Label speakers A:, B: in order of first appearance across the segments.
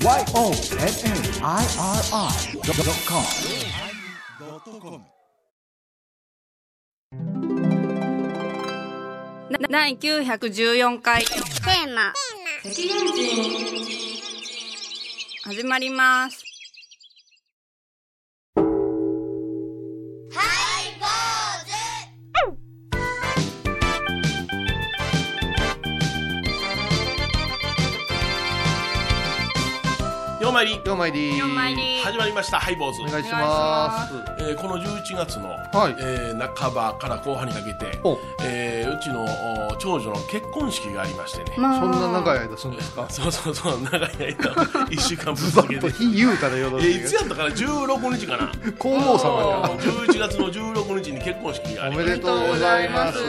A: YONNIRI.com
B: 第914回
C: テーマ
B: 始まります
D: ようまいり
E: ようまいり
B: り。
D: 始まりました。ハイボーズ。
E: お願いします。
D: えーこの11月の、
E: はい。
D: えー半ばから後半にかけて
E: お、
D: えーうちのお長女の結婚式がありましてね、
B: まあ。
E: そんな長い間するんですか？
D: そうそうそう長い間。1週間ぶ
E: ずばっと
D: 続けて。
E: 日言うたらよろ
D: え
E: しい
D: ーいつやったかな？16日かな？
E: 皇后様が
D: 11月の16日に結婚式があ
E: お
D: りまして。
E: めでとうございます。
D: でね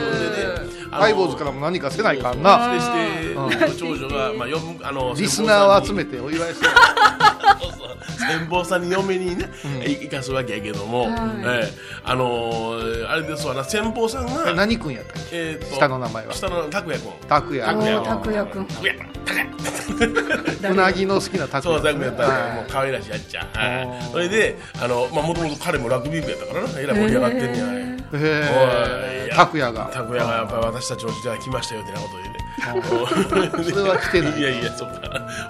D: あの
E: ハイボーズからも何かせないかんな。
D: そしてして長女が、まあ、読むあの
E: リスナーを集
D: め
E: めてお祝いして
D: 先方さんに嫁にね、行かすわけやけども、ええ。あのーあれですわな先方さんが、
E: 何君やったっ
D: えーと
E: 下の名前は。
D: 下の拓也君。
E: け拓也
D: 拓也
B: 拓也くん
D: 拓也拓也
E: うなぎの好きな拓
D: そう、
E: 也
D: 拓也やったらもう可愛らしいやっちゃ。はい。それで、あの、まあ、もともと彼もラグビー部やったからな、えらい盛り上がってんねや、あれ。
E: へ
D: お
E: え
D: い
E: 拓也が。
D: 拓也がやっぱり私たちの時代来ましたよってなこと言うね。
E: それは来てない。
D: いやいや、そうか。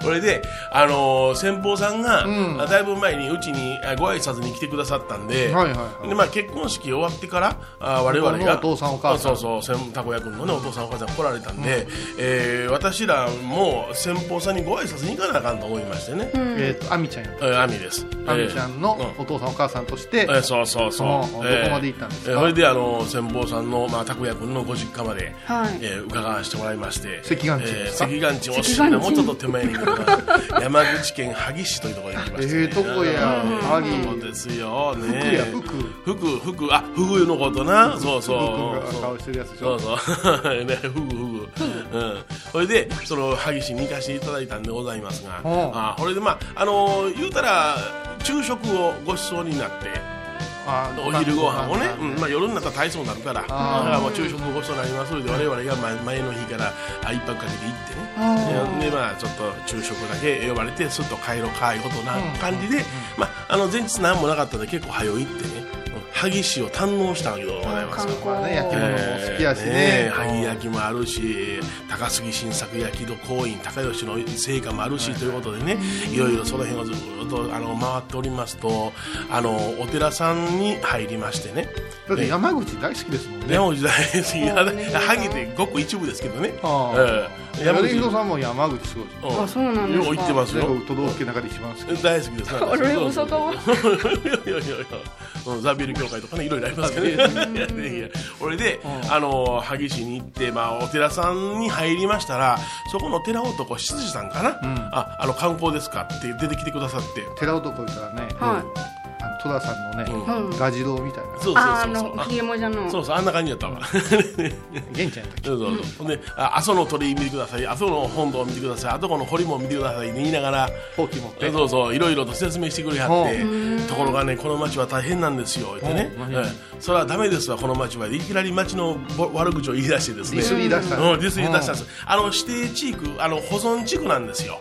D: それで、あのー先方さんが、
E: ん。
D: だいぶ前にうちにあご挨拶に来てくださったんで、
E: はいはいはい。
D: でまあ、結婚式終わってから、あ我々が、
E: お父さんお母さん。
D: そうそう、先たこや君のね、お父さんお母さん来られたんで、えー私らも先方さんにご挨拶に行かなあかんと思いましてね。
E: えっと亜美ちゃんや
D: えー、アミです。
E: 亜美ちゃんの
D: うん。
E: お父さんお母さんとして
D: えーそうそうそう。
E: どこまで行ったんですか？
D: えーそれで、あの、先方さんの、まあ、拓也君のご実家まで、
B: はい
D: えー伺わせてもらいまして。
E: 関岩地
D: えー関岩地、惜しいな、もうちょっと手前に山口県萩市というところに行きました、ね。
E: ええとこや
D: うん
E: 萩
D: そうですよ、ね。
E: 福や福
D: 福、福、あ、福のことな。そうそう。
E: 福君が顔してるやつでしょ
D: そうそう。ね、ふぐふぐ。うん。それで、その、萩市に行かせていただいたんでございますが、
E: うん
D: あ、これでまあ、あのー言うたら、昼食をご馳走になって、
E: あ
D: お昼ご飯をね、うん。まあ、夜になったら体操になるから、だからもう昼食ごちそうになりますので、我々が前前の日からあ一泊かけて行ってね、で、まあ、ちょっと昼食だけ呼ばれて、すっと帰ろうかいうことな感じで、まあ、あの前日何もなかったので、結構早い行ってね、うん萩市を堪能したわけでございますよ。
E: まあね焼き物も好きやし
D: え
E: ね
D: ー萩焼きもあるし高杉新作焼き戸公院高吉の成果もあるし、ということでねいろいろその辺をずっとあの回っておりますとあのお寺さんに入りましてね。
E: だって山口大好きですもんね。
D: 山口大好き。な萩ってごく一部ですけどね、
E: あ
D: えー山口。
E: 山口さんも山口すごいです
D: うん。
B: あそうなんですか。
D: よう行ってますよ。
E: 都道府県の中で一番好き
D: 大好きです。
B: あれ嘘かも
D: いやいやいやいや。うんザビエル協会とかねいろいろありますけどねいやいや俺で、あの萩市に行って、まあ、お寺さんに入りましたらそこの寺男執事さんかな、ああの観光ですか？って出てきてくださって。
E: 寺男言ったらね。
B: はい
E: 戸田さんのね
D: うん。
E: ガジ堂みたいな。
D: そうそう
B: ああ
D: そう。そう
B: のひげもじゃの。
D: そうそうあんな感じやったわ。
E: 玄ちゃんやったっけ？
D: そうそう。そうほんであ阿蘇の鳥居見てください。阿蘇の本堂を見てください。あそこの堀も見てくださいって言いながら
E: ほうき持って
D: そうそう。いろいろと説明してくれはってところがねこの町は大変なんですよ。言ってね。それはダメですわこの町は。いきなり町のぼ悪口を言い出してですね。
E: ディスり出した
D: うんディスり出したんです。あの指定地区あの保存地区なんですよ。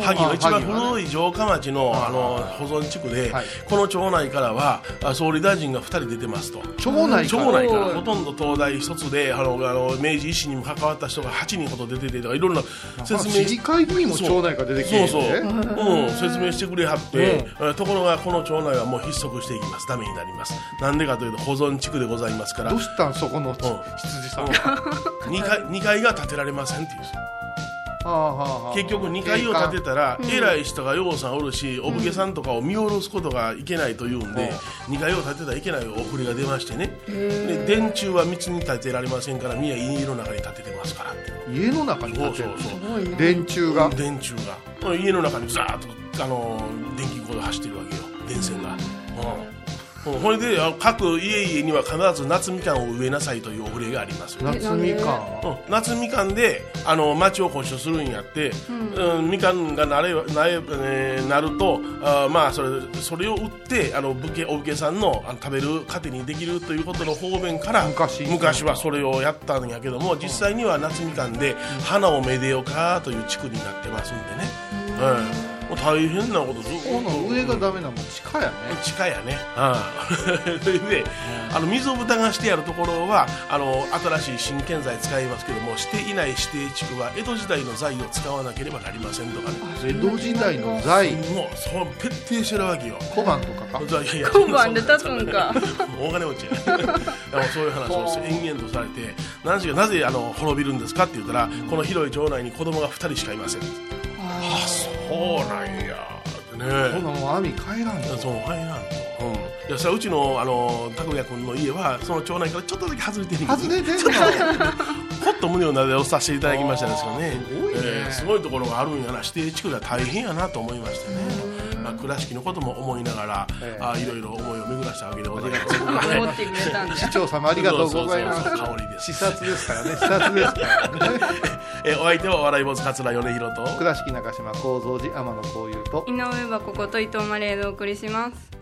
D: 萩の一番古い城下町のあの保存地区で
E: はい。
D: この町内からはあ総理大臣が2人出てますと。
E: 町内から。
D: 町内から。ほとんど東大一つであのあの明治維新にも関わった人が8人ほど出ててとかいろんな説明。
E: 市議会議員も町内から出てきて
D: そう。そう、
E: ね
D: う。ん、説明してくれはって、えーところがこの町内はもう筆足していきます。ダメになります。なんでかというと保存地区でございますから。
E: どうしたんそこの羊さんは
D: 2階 ,2 階が建てられませんっていう結局2階を建てたら、偉い人がようさんおるしお武家さんとかを見下ろすことがいけないというんで、2階を建てたらいけないお振りが出ましてね。で電柱は密に建てられませんからみんな家の中に建ててますから。
E: 家の中に
D: そう
E: 建てる
D: そうそう
E: 電柱が？
D: 電柱が。家の中にザーッとあの電気コード走ってるわけよ。電線が、うんうん、ほいであ各家々には必ず夏みかんを植えなさいというお触れがありますよ、
E: 夏みかん。
D: うん、夏みかんであの町を保守するんやって、うん。みかんがなれなれ、えーなるとあまあそれそれを売ってあの武家お武家さんのあの食べる糧にできるということの方面から
E: 昔。
D: 昔はそれをやったんやけども実際には夏みかんで花をめでようかという地区になってますんでね、うん大変なことずっ
E: この上がダメなもん。地下やね。
D: 地下やね、うん、それであの水を蓋がしてあるところはあの新しい新建材使いますけどもしていない指定地区は江戸時代の材を使わなければなりませんとかね。
E: 江戸時代の財。
D: もうそう徹底してるわけよ。
E: 小判とかか？
D: いやいや。
B: 小判で立つんか。
D: 大金持ちや。でもそういう話を延々とされて何しかなぜあの滅びるんですかって言ったらこの広い町内に子供が2人しかいませんあそうなんや。
E: こんな
D: ね
E: もん網帰らんと
D: そう入らんと、うん、いやそれはうちのあの拓也君の家はその町内からちょっとだけ外れてる
E: 外れてんの？
D: ほっと胸をなでをさせていただきましたですけどね。
E: すごいね。
D: えーすごいところがあるんやな。指定地区が大変やなと思いましたね、まあ、倉敷のことも思いながら、
E: ええ。
D: あーいろいろ思いを巡らしたわけでございます。
B: 思ってくれたんだ
E: 市長様ありがとうございます。
D: そうそうそう香りです
E: 視察ですからね。視察ですからね。
D: えーお相手はお笑い坊主桂米宏と
E: 倉敷中島幸三寺天野幸雄と。
B: 井上箱こと伊藤マレーでお送りします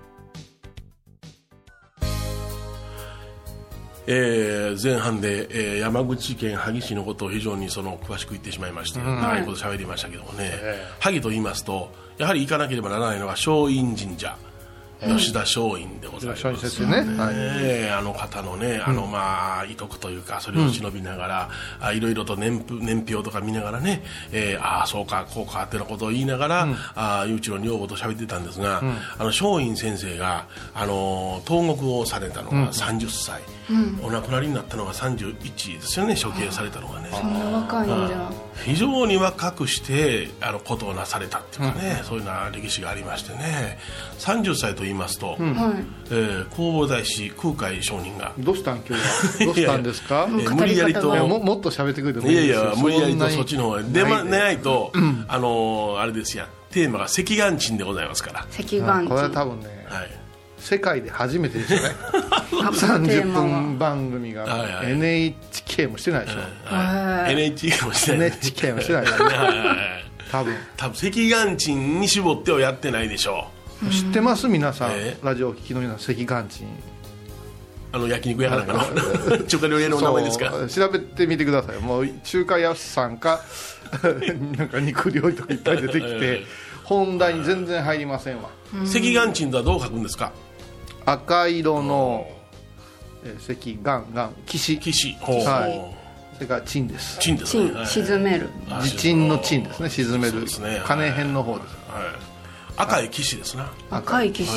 D: えー前半で、えー山口県萩市のことを非常にその詳しく言ってしまいまして、長いこと喋りましたけどもね、萩と言いますとやはり行かなければならないのが松陰神社、吉田松陰でございます、
E: ね。はい。
D: えーあの方のねあの、まあ遺徳というかそれを忍びながら、あいろいろと年譜年表とか見ながらね、えーああそうかこうかっていうようなことを言いながら、ああうちの女房と喋ってたんですが、あの松陰先生があの東国をされたのが30歳、お亡くなりになったのが31ですよね処刑されたのがね。
B: そんな若いんじゃ
D: 非常に若くしてあのことをなされたっていうかね、そういうな歴史がありましてね。30歳と言いますと、
B: はい。
D: えー弘法大師空海上人が
E: どうしたん今日は？どうしたんですか？
D: えー無理やりと
E: いやももっと喋ってくれても
D: いやい
E: いいですよ
D: や無理やりとそっちの方へ。出ま
E: ない
D: ないと、あのーあれですやんテーマが赤眼鎮でございますから、
B: 赤眼
E: これは
B: 鎮
E: 多分ね
D: はい、
E: 世界で初めてですよね。
B: あテ
E: 30
B: ーマは
E: 分番組が。NHK もしてないでしょ。
B: はい
D: NHK かもしれない。
E: NHK もしてないで多分。
D: 多分赤眼鎮に絞ってはやってないでしょ
E: 知ってます？皆さん。
D: え？
E: ラジオを聞きの皆さん。赤眼鎮。
D: うあの焼肉屋かなんかの。中華料理屋の名前ですか？
E: 調べてみてくださいもう中華屋さんか なんか肉料理とかいっぱい出てき
D: え
E: て本題に全然入りませんわ。
D: 赤眼鎮とはどう書くんですか？
E: 赤色のえー赤眼眼岸。
D: 岸。
E: はい。それから鎮です。
D: 鎮ですね。
B: 鎮沈める。
D: あ
E: 地鎮の鎮ですね。沈める。
D: そうですね。
E: 金編の方です。
D: はい。赤い岸ですな、
B: 赤い騎士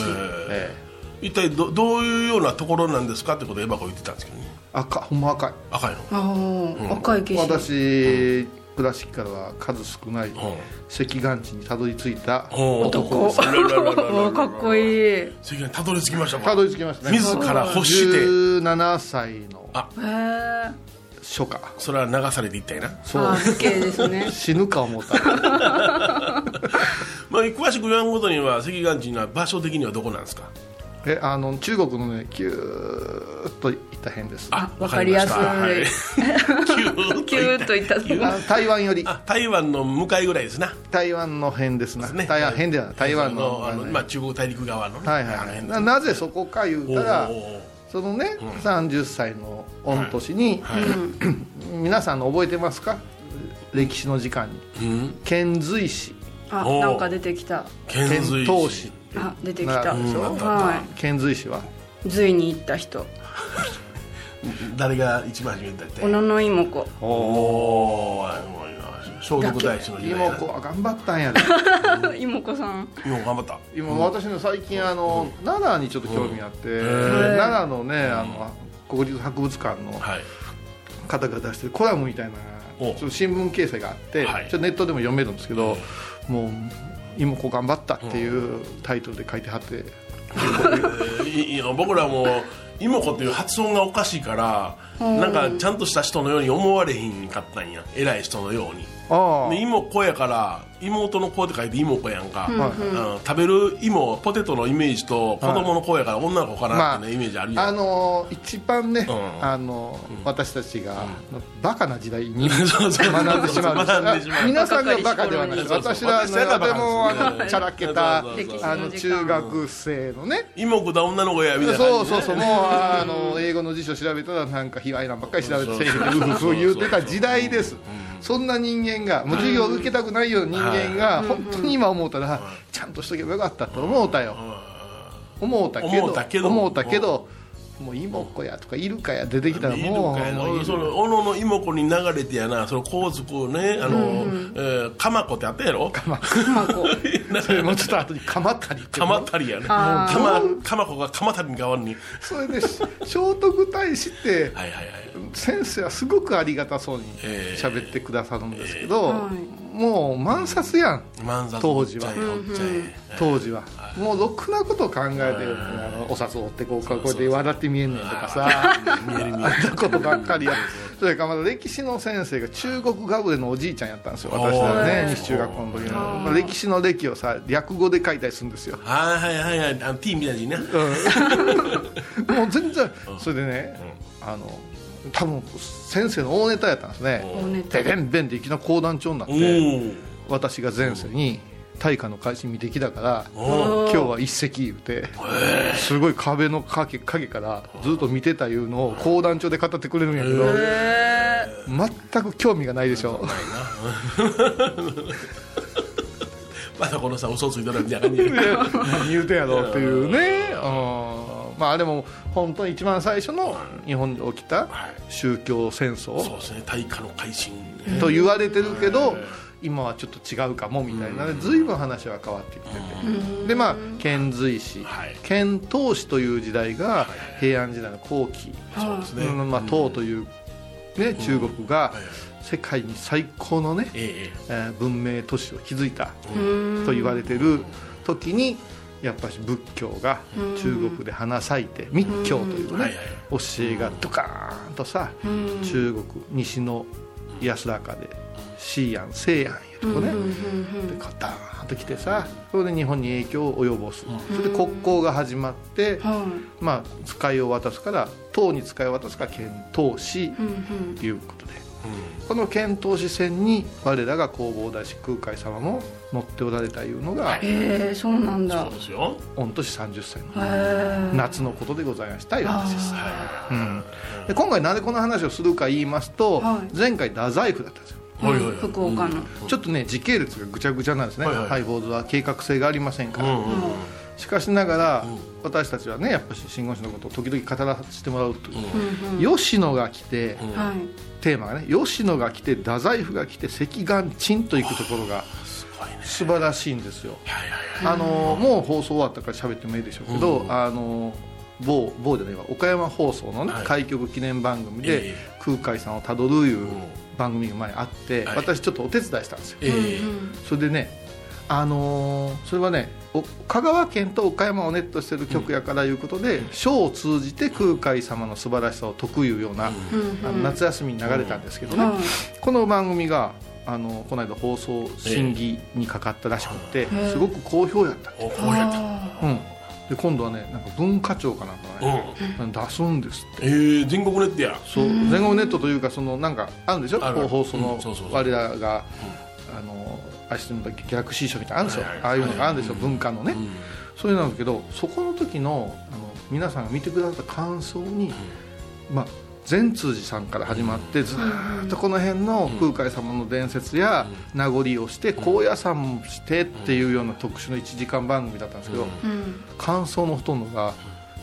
E: え
D: 一体どどういうようなところなんですかってことをエバコ言ってたんですけどね。
E: ー赤。ほんま赤い。
D: 赤いの。
B: あー赤い騎士
E: 私倉敷からは数少ない
D: ん
E: 赤眼地にたどり着いた
B: 男 かっこいい。
D: 赤眼たどり着きましたか
E: たどり着きました。ね
D: 自ら欲して。
E: 17歳の
D: あ。
B: へえ
E: 初夏。
D: それは流されていったいな。
E: そう。
B: ですね。
E: 死ぬか思った。
D: まあ詳しく言わんことには赤眼鎮は場所的にはどこなんですか？
E: えあの中国のねキューッといった辺です。あ
B: わかりやすい。
D: はい。キュー
B: ッといった。
E: 台湾より。
D: あ台湾の向かいぐらいですな。
E: 台湾の辺ですな。
D: ね。
E: 台湾辺ではない。台湾の。
D: あのまあ中国大陸側のね
E: はいはい。ななぜそこか言うたらそのね、30歳の御年に、
D: はい。
E: 皆さんの覚えてますか？歴史の時間に。
D: うん。
E: 遣隋使。
B: あなんか出てきた。
E: 遣唐使
B: あ出てきた。
E: なるでしょ
D: うん
B: は
E: 遣隋使は？い
B: 隋に行った人。
D: 誰が一番初めてだって
B: 小野の妹子。
D: おお聖徳太子の時代
E: 妹子は頑張ったんやで
B: 妹子さん
D: 今頑張った
E: 今私ね最近あの、奈良にちょっと興味あって、
D: ー
E: 奈良のねあの国立博物館の
D: はい
E: 方が出してるコラムみたいな
D: お
E: ちょっと新聞掲載があって、
D: はい
E: ちょっとネットでも読めるんですけど、もう「妹子頑張った」っていうタイトルで書いてはって、
D: えーいいや僕らも妹子っていう発音がおかしいからなんかちゃんとした人のように思われへんかったんや。偉い人のように。妹子やから妹の子って書いて妹子やんか、
E: はい
D: うん。食べる芋ポテトのイメージと子供の子やから女の子かなってね、イメージあるやん。
E: あの一番ね、
D: うん。
E: あの私たちが、バカな時代に
D: そうそう
E: 学んでしまう皆さんがバカではない。
D: そうそう。
E: 私ら
D: 私らがバカ
E: でもあ
D: うん
E: のチャラけた
D: そうそうそう
E: あの中学生のね。
D: 妹だ女の子やみたいな
E: そうそうそう。もうあの英語の辞書調べたらなんか卑猥なばっかり調べてうふふ言うてた時代ですそんな人間がもう授業を受けたくないような人間が本当に今思うたらちゃんとしとけばよかったと思うたよ。思うたけど。
D: 思うたけど。
E: 思うたけどもう妹子やとかイルカや出てきたらもう
D: の小野の妹子に流れてやなその皇族ねあの、えー鎌子ってあったやろ？
B: 鎌子。
E: それもうちょっと後にかまったり
D: 鎌足りやね子が鎌足りに代わるに。
E: それで聖徳太子って
D: はいはいはい
E: 先生はすごくありがたそうに
D: ええ
E: 喋ってくださるんですけど、
B: はい
E: もう満札やん
D: 万札
E: 当時は。当時はもうろくなこと考えてるあのお札を折ってこうかこうやって笑って見えんねんとかさ。
D: 見える
E: ことばっかりやそれからまだ歴史の先生が中国ガブレのおじいちゃんやったんですよ私らね西中学校の時の。まあ歴史の歴をさ略語で書いたりするんですよ。
D: はいはいはい。はいあの T みたいにね。
E: もう全然それでねあの多分先生の大ネタやったんですね。でべんべんでいきなり講談帳になっ
D: お
E: て
D: ー
E: 私が前世に大化の改新見てきたから
D: お
E: 今日は一席言うてすごい壁の影影からずっと見てたいうのを講談帳で語ってくれるんやけど
B: え
E: 全く興味がないでしょ。
D: またこのさ嘘ついたらみたいな感じで
E: 何言うてんやろっていうね。うん。まあでも本当に一番最初の日本で起きた宗教戦争。
D: そうですね。大化の改新。
E: と言われてるけど今はちょっと違うかもみたいな。ね随分話は変わってきてて。でまあ遣隋使
D: はい。
E: 遣唐使という時代が平安時代の後期。
D: そうですね。
E: うんまあ、唐という、ね、中国が
D: はい
E: 世界に最高の、ね
D: え
E: 文明都市を築いた
B: ー
E: と言われてる時にやっぱり仏教が中国で花咲いて密教というね教えがドカーンとさ中国西の安らかで西安西安いうとこね。でこうダーンと来てさそれで日本に影響を及ぼす。それで国交が始まって
B: は
E: まあ使いを渡すから唐に使いを渡すから遣唐使
B: いうん
E: ということで。この遣唐使船に我らが弘法大師空海様も乗っておられたいうのが
B: へえそうなんだ。
D: そうですよ。
E: 御年30歳の夏のことでございましたいう話です、
B: あ
E: うん、で今回なぜこの話をするか言いますと、
B: はい。
E: 前回太宰府だったんですよ
B: 福岡の。
E: ちょっとね時系列がぐちゃぐちゃなんですね、ハイボーズは計画性がありませんから、
D: うんうん
E: しかしながら、私たちはねやっぱり真言宗のことを時々語らせてもらうという、吉野が来て、
B: はい。
E: テーマがね吉野が来て太宰府が来て赤眼鎮と行くところが素晴らしいんですよ。あのもう放送終わったから喋ってもいいでしょうけど、
D: うん
E: あの某某じゃないわ岡山放送のね、
D: はい。
E: 開局記念番組
D: え
E: で
D: え「
E: 空海さんをたどる」いう
D: うん
E: 番組が前あって、
D: はい。
E: 私ちょっとお手伝いしたんですよ。
D: ええ。
E: それでねあのーそれはねお香川県と岡山をネットしてる曲やからいうことで、書を通じて空海様の素晴らしさを説くいうような、あの夏休みに流れたんですけどね、
B: はい
E: この番組があのこの間放送審議にかかったらしくて、
B: え
E: すごく好評やった、
D: おこうやった。
B: あ
E: うん、で今度はねなんか文化庁かなんか
D: う
E: がね、
D: ん
E: 出すんですって。
D: ええ全国ネットや。
E: そう。全国ネットというかそのなんかあるんでしょ？
D: あるある。
E: 放送の我らが、あの愛してるギャラクシー賞みたいなのあるんですよ、
D: はいはい
E: ああいうのがあるんですよ、文化のね、
D: うん。
E: そういうのなんですけどそこの時のあの皆さんが見てくださった感想に、まあ善通寺さんから始まってずーっとこの辺の空海様の伝説や名残をして高野山もしてっていうような特殊の1時間番組だったんですけど、感想のほとんどが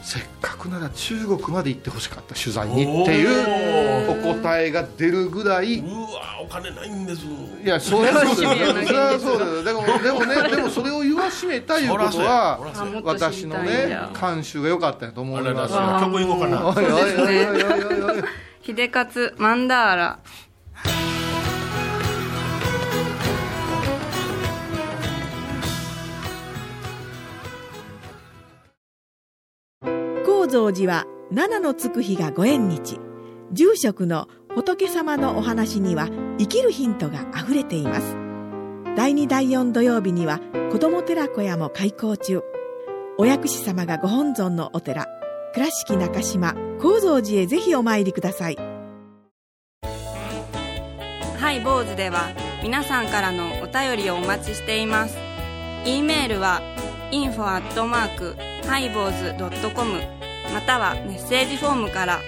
E: せっかくなら中国まで行ってほしかった取材にっていうお答えが出るぐらいう
D: わお金ないんです。
E: いやそりゃそうだよ
B: 楽しみやな
E: そうだよ。でもでもね でもそれを言わしめたいうことは私のね
B: だ
E: 監修が良かったんやと思います
D: だ
E: よ
D: 曲いこうかな。
B: 秀勝 マンダーラ
A: 高蔵寺は七のつく日がご縁日。住職の仏様のお話には生きるヒントがあふれています。第2第4土曜日には子ども寺小屋も開校中。お薬師様がご本尊のお寺倉敷中島・高蔵寺へぜひお参りください。
C: ハイボーズでは皆さんからのお便りをお待ちしています。e メールは info アットマークハイボーズドットコム。またはメッセージフォームから。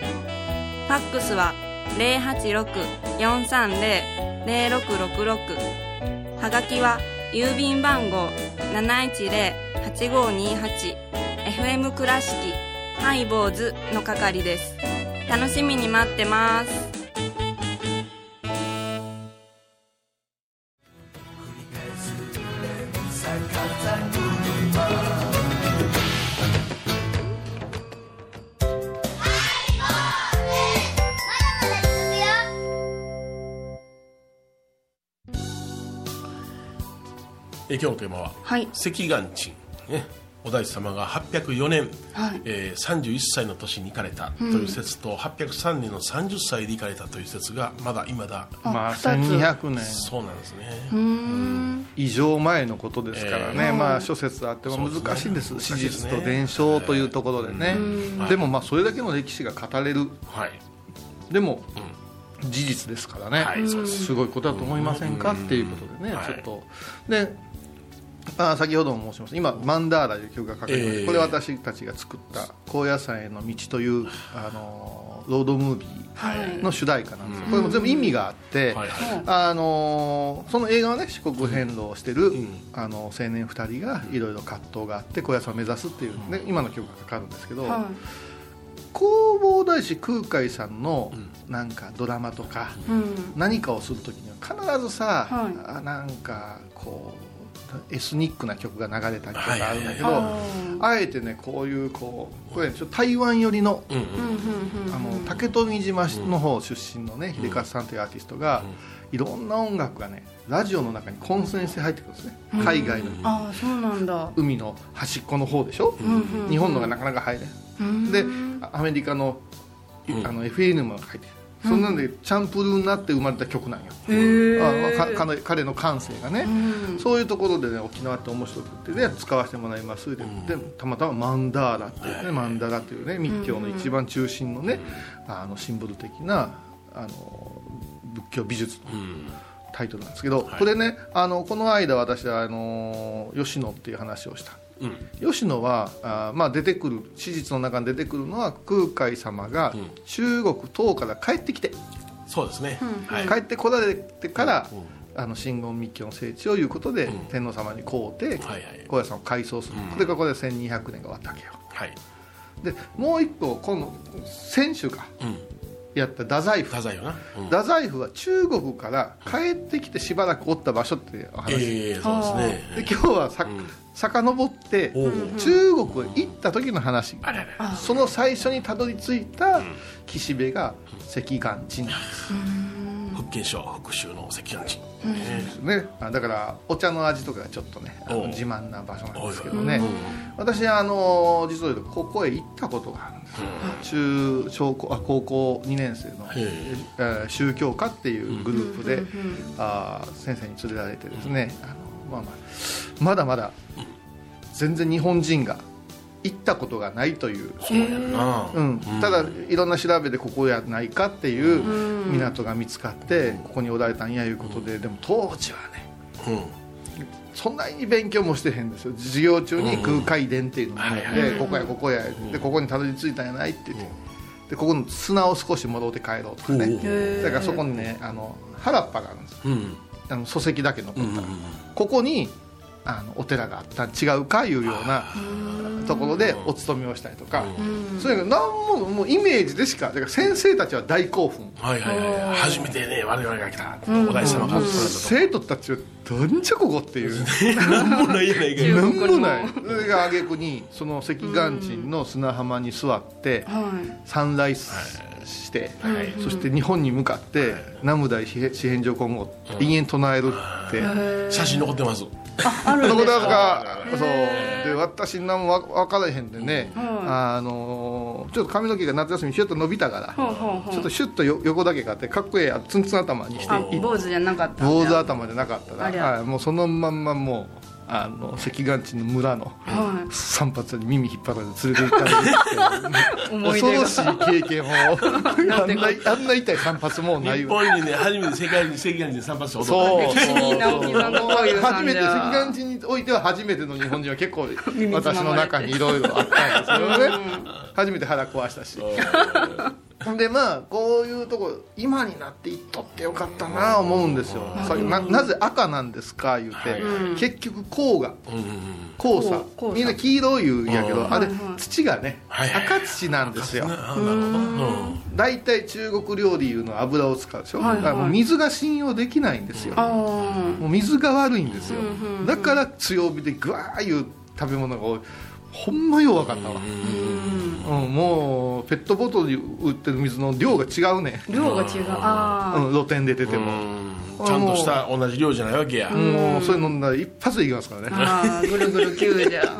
C: ファックスは086-430-0666はがきは郵便番号 710-8528FM 倉敷ハイボーズの係です。楽しみに待ってます。
D: え今日のテーマは
B: はい。
D: 赤眼鎮、ね、お大師様が804年、
B: はい。
D: えー31歳の年に行かれたという説と、803年の30歳で行かれたという説がまだいまだ
E: まあ
B: 二つ。
E: 1200年。
D: そうなんですね、
B: うーん。
E: 以上前のことですからね、
D: ええ
E: まあ諸説あっても難しいんです。
D: ですね。
E: 史実と伝承というところでね、でもまあそれだけの歴史が語れる。
D: はい。
E: でも、事実ですからね、
D: はいす。
E: すごいことだと思いませんか、っていうことでね、
D: はい。
E: ちょっと。であ先ほども申しました。今「マンダーラ」という曲が書かれてます、
D: ええ。
E: これ私たちが作った「高野山への道」というあのロードムービーの主題歌なんですよ、これも全部意味があって、
D: はいはい。
E: あのその映画はね四国遍路をしてる、
D: ん。
E: あの青年2人がいろいろ葛藤があって高野山を目指すっていう、ね今の曲がかかるんですけど、
B: は
E: 弘法大師空海さんのなんかドラマとか何かをするときには必ずさ、
B: はい。
E: あなんかこうエスニックな曲が流れたりとかあるんだけど、
B: あ
E: あえてねこういうこうこれちょ台湾寄りのあの竹富島の方出身のね秀勝さんというアーティストが、いろんな音楽がねラジオの中に混戦して入ってくるんですね、海外の。
B: ああそうなんだ。
E: 海の端っこの方でしょ、
B: う
E: 日本のがなかなか入れん
B: うん。
E: でアメリカの,、
D: うん。
E: あの FM が書いてる、そんなんでチャンプルーになって生まれた曲なんよ、
B: へー。
E: あか彼彼の感性がね、
B: うん。
E: そういうところでね沖縄って面白くってね使わせてもらいます。で,、でたまたまマンダーラっていうね、マンダラっていうね密教の一番中心のね、あのシンボル的なあの仏教美術の
D: うん。
E: タイトルなんですけど、
D: はい。
E: これねあのこの間私はあの吉野っていう話をした。
D: うん
E: 吉野はあ、まあ、出てくる史実の中に出てくるのは空海様が
D: うん。
E: 中国唐から帰ってきて、
D: そうですね、はい。
E: 帰ってこられてから、
D: うん。
E: あの真言密教の聖地をいうことで、
D: うん。
E: 天皇様にこうて、
D: はいはい。
E: 高野山を改装する、
D: うん。
E: これがこれで1200年が終わったわけよ。
D: はい。
E: でもう一個今度先週か
D: うん。
E: やった太宰府。
D: 太宰よな、うん。
E: 太宰府は中国から帰ってきてしばらくおった場所っていうお話、
D: ええそうですね。
E: で今日はさ、
D: うん
E: 遡って中国へ行った時の話。その最初にたどり着いた岸辺が赤岩鎮なんです。
D: 福建省福州の赤岩鎮、
E: ね、あだからお茶の味とかがちょっとね自慢な場所なんですけどね。私あの実を言うとここへ行ったことがあるんです。中小高あ高校2年生の
D: へ
E: え。ー宗教科っていうグループで、あー先生に連れられてですねあの、まあまあ、まだまだ全然日本人が行ったことがないという、
D: そうやんな、
E: うん、ただいろんな調べでここやないかっていう港が見つかってここにおられたんやいうことででも当時はね
D: うん。
E: そんなに勉強もしてへんですよ。授業中に空海伝っていうのを
D: はいはい。
E: でここやここやでここにたどり着いたんやないって言ってでここの砂を少し戻って帰ろうとかね。だからそこにねあの原っぱがあるんです
D: うん
E: あの礎石だけ残った、ここにあのお寺があった。ん違うかいうようなところでお勤めをしたりとか、それが何ももうイメージでしかだから先生たちは大興奮。
D: はいはいはい初めてね我々が来たお大師様が
E: 生徒たちはなんじゃここっていう。
D: 何もないやないか。い
E: なんもない。それが挙句にその赤岩鎮の砂浜に座って
B: はい。
E: サンライズして、
D: はい。
E: そして日本に向かって南無大四辺上今後延々唱えるって、
D: 写真残ってます。
B: あるんですか？
E: そう。で私何も分からへんでね、あのちょっと髪の毛が夏休みにシュッと伸びたから、ちょっとシュッとよ横だけがあってかっこええやツンツン頭にして
B: あ坊主じゃなかった
E: 坊主頭じゃなかったら、はい、もうそのまんまもうあの赤岩地の村の
B: は
E: 散髪に耳引っ張られて連れて行ったんですけど。
B: 思い出が。
E: 恐ろしい経験を。あんなあんな痛い散髪もうない
D: 日
E: わ
D: 本にね初めて世界に赤岩寺散髪して踊った
E: 初めて赤岩地においては初めての日本人は結構 私の中にいろいろあったんですけどね初めて腹壊したしでまあこういうとこ今になって行っとってよかったな思うんですよ。さななぜ赤なんですか言うて、
D: はい。
E: 結局黄河
D: うん。うん。
E: 黄砂
B: 黄砂
E: みんな黄色い言うんやけど、
D: うん。
E: あれ土がね、赤土なんですよ。大体中国料理いうのは油を使うでしょ、
B: はいはい。
E: だからもう水が信用できないんですよ、
B: あ
E: もう水が悪いんですよ、だから強火でグワーいう食べ物が多いほんまよう分かったわ、うん。もうペットボトルに売ってる水の量が違うね、
B: あ量が違う。あ
E: うん、露店で出ても、
D: うん。ちゃんとした同じ量じゃないわけや。
E: もうそれ飲んだら一発でいきますからね。
B: ああーぐるぐる急じゃ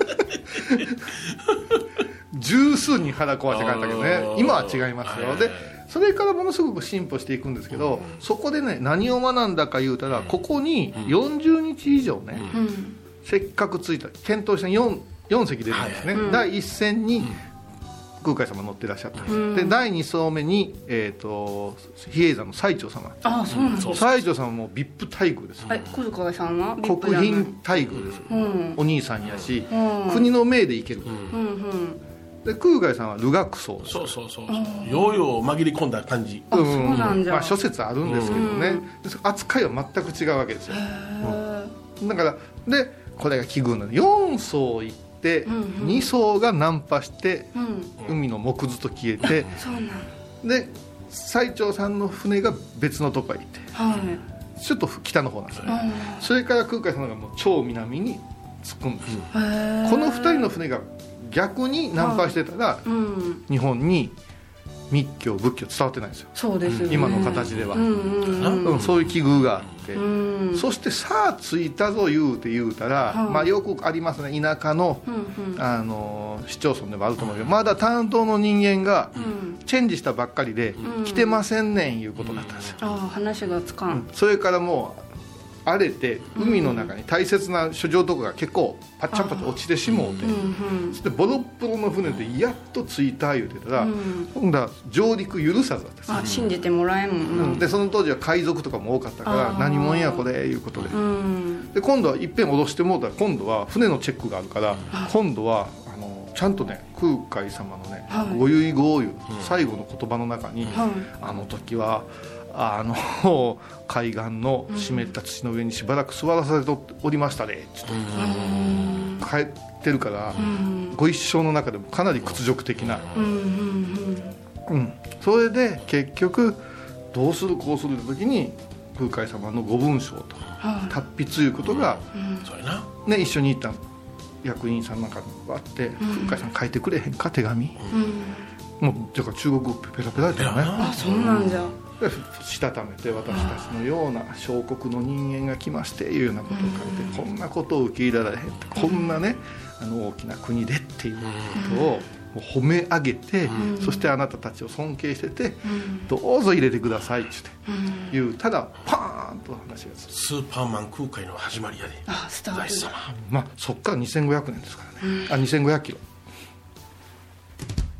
E: 十数人腹壊して帰ったけどね。今は違いますよ。
D: はい
E: でそれからものすごく進歩していくんですけど、そこでね何を学んだか言うたらここに40日以上ね、
B: うん。
E: せっかくついた検討した 4, 4席出るんですね、第1戦に空海様乗ってらっしゃったんです、で第2層目に、えー、と比叡山の最澄様。
B: ああそうなんです。
E: 最澄様も VIP 待遇です
B: はい。小塚さんは
E: 国賓待遇です、
B: うん。
E: お兄さんやし、
B: うん。
E: 国の命で行ける、
B: うんうん。
E: で空海さんは儒学僧
D: そうそうそうそう。ようよう紛れ込んだ感じ。
B: あそうなんじゃ。
E: まあ、諸説あるんですけどね、扱いは全く違うわけですよ、うん。だからでこれが奇遇なの。4層行って、
B: んうん
E: 2層がナンパして
B: うん。
E: 海の木図と消えてで最澄さんの船が別のとこへ行って
B: はい。
E: ちょっと北の方なんですよね、
B: う
E: それから空海さんがもう超南に着くんですよ、
B: ん
E: この2人の船が逆にナンパしてたら、
B: うん。
E: 日本に密教仏教伝わってないんですよ、
B: そうですよね。
E: 今の形では、
B: うんうんうん。
E: うんそういう奇遇があって、
B: うん。
E: そしてさあ着いたぞ言うて言うたら、
B: はい。
E: まあ、よくありますね田舎の、
B: うんうん。
E: あの市町村でもあると思うけどまだ担当の人間が
B: うん。
E: チェンジしたばっかりで、
B: うん。
E: 来てませんねんいうことだったんですよ、
B: ああ話がつかん。
E: それからもう荒れて海の中に大切な書状とかが結構パッチャンパッチャン落ちてしもうて、そしてボロッボロの船でやっと着いた言うてたら、
B: うん。
E: 今度は上陸許さずだった
B: あ信じてもらえんもんな。
E: でその当時は海賊とかも多かったから何者やこれいうことで。
B: うん。
E: で今度はいっぺん脅してもうたら今度は船のチェックがあるから今度はあのちゃんとね空海様のね
B: はい。
E: ご遺言いう最後の言葉の中に
B: はい。
E: あの時はあの 海岸の湿った土の上にしばらく座らされておりましたねちょっと帰ってるから
B: うん。
E: ご一生の中でもかなり屈辱的な。
B: うん。
E: それで結局どうするこうするって時に空海様のご文章と
B: は
E: 達筆いうことが、ね、一緒に行った役員さんなんかにあって、空海さん書いてくれへんか手紙。
B: いうん。
E: もうだから中国語ペラペラやったよね。
B: あそうなんじゃ。
E: でしたためて私たちのような小国の人間が来ましていうようなことを書いて、こんなことを受け入れられへんってこんなねあの大きな国でっていうことを褒め上げて、そしてあなたたちを尊敬してて、どうぞ入れてくださいって言うただパーンと話が
D: スーパーマン空海の始まりやで。
B: あスター
D: 様
E: まあそっから2500年ですからね、あ2500キロ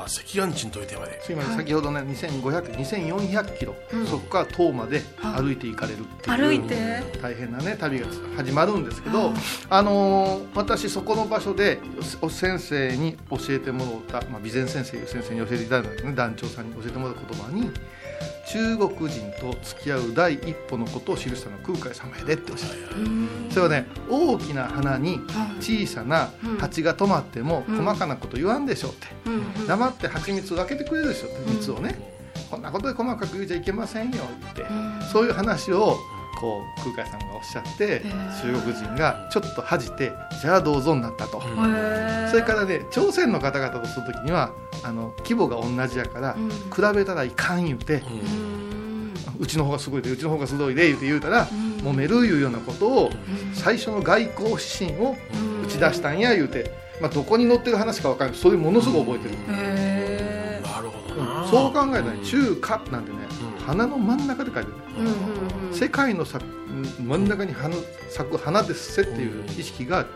D: は赤岩鎮というテーマで。す
E: いません先ほどね2500 2400キロ、そこから塔まで歩いて行かれるっていう、
B: 歩いて？
E: 大変なね旅が始まるんですけど、あのー私そこの場所でお先生に教えてもらった、まあ、備前先生いう先生に教えていただいたんですね。団長さんに教えてもらった言葉に中国人と付き合う第一歩のことを記したのは空海様やでっておっしゃってそれはね大きな花に小さな蜂が止まっても細かなこと言わんでしょうって、黙って蜂蜜を分けてくれるでしょって蜜をね、こんなことで細かく言うちゃいけませんよって、そういう話をこう空海さんがおっしゃって中国人がちょっと恥じてじゃあどうぞになったと、それからね朝鮮の方々とする時にはあの規模が同じやから、比べたらいかん言うて、うちの方がすごいでうちの方がすごいで言うて言うたら、揉めるいうようなことを、最初の外交指針を打ち出したんや言うて、まあ、どこに載ってる話か分からない。けどそれものすごく覚えてる、そう考えたら、ね、中華なんてね、花の真ん中で書いてる、世界の咲く真ん中に花咲く花ですせっていう意識が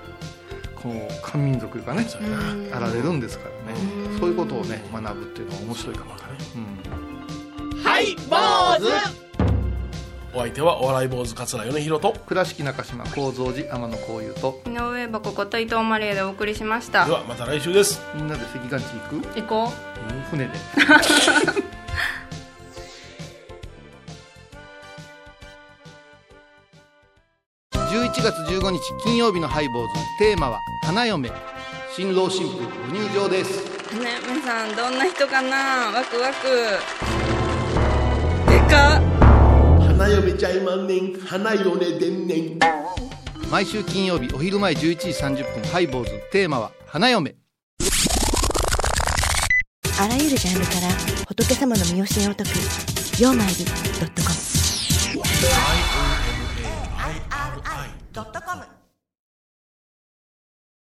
E: この漢民族がねあられるんですからね。そういうことをね学ぶっていうのは面白いかもわからない、
D: はい坊主お相手はお笑い坊主桂米宏と。
E: 倉敷中島幸三寺天野幸雄と。
C: 井上箱こと伊藤マリエでお送りしました。
D: ではまた来週です。
E: みんなで関岩地行く？
C: 行こ
E: 船で。11月15日金曜日のハイボーズテーマは花嫁新郎新婦ご入場です。
C: うね皆さんどんな人かな？ワクワク。でかっ
D: 花嫁ちゃいまんねん。花よねでんねん。
E: 毎週金曜日お昼前11時30分ハイボーズ。テーマは花嫁。
F: あらゆるジャンルから仏様の身教えを解く「曜マイルドットコム」
D: ドットコム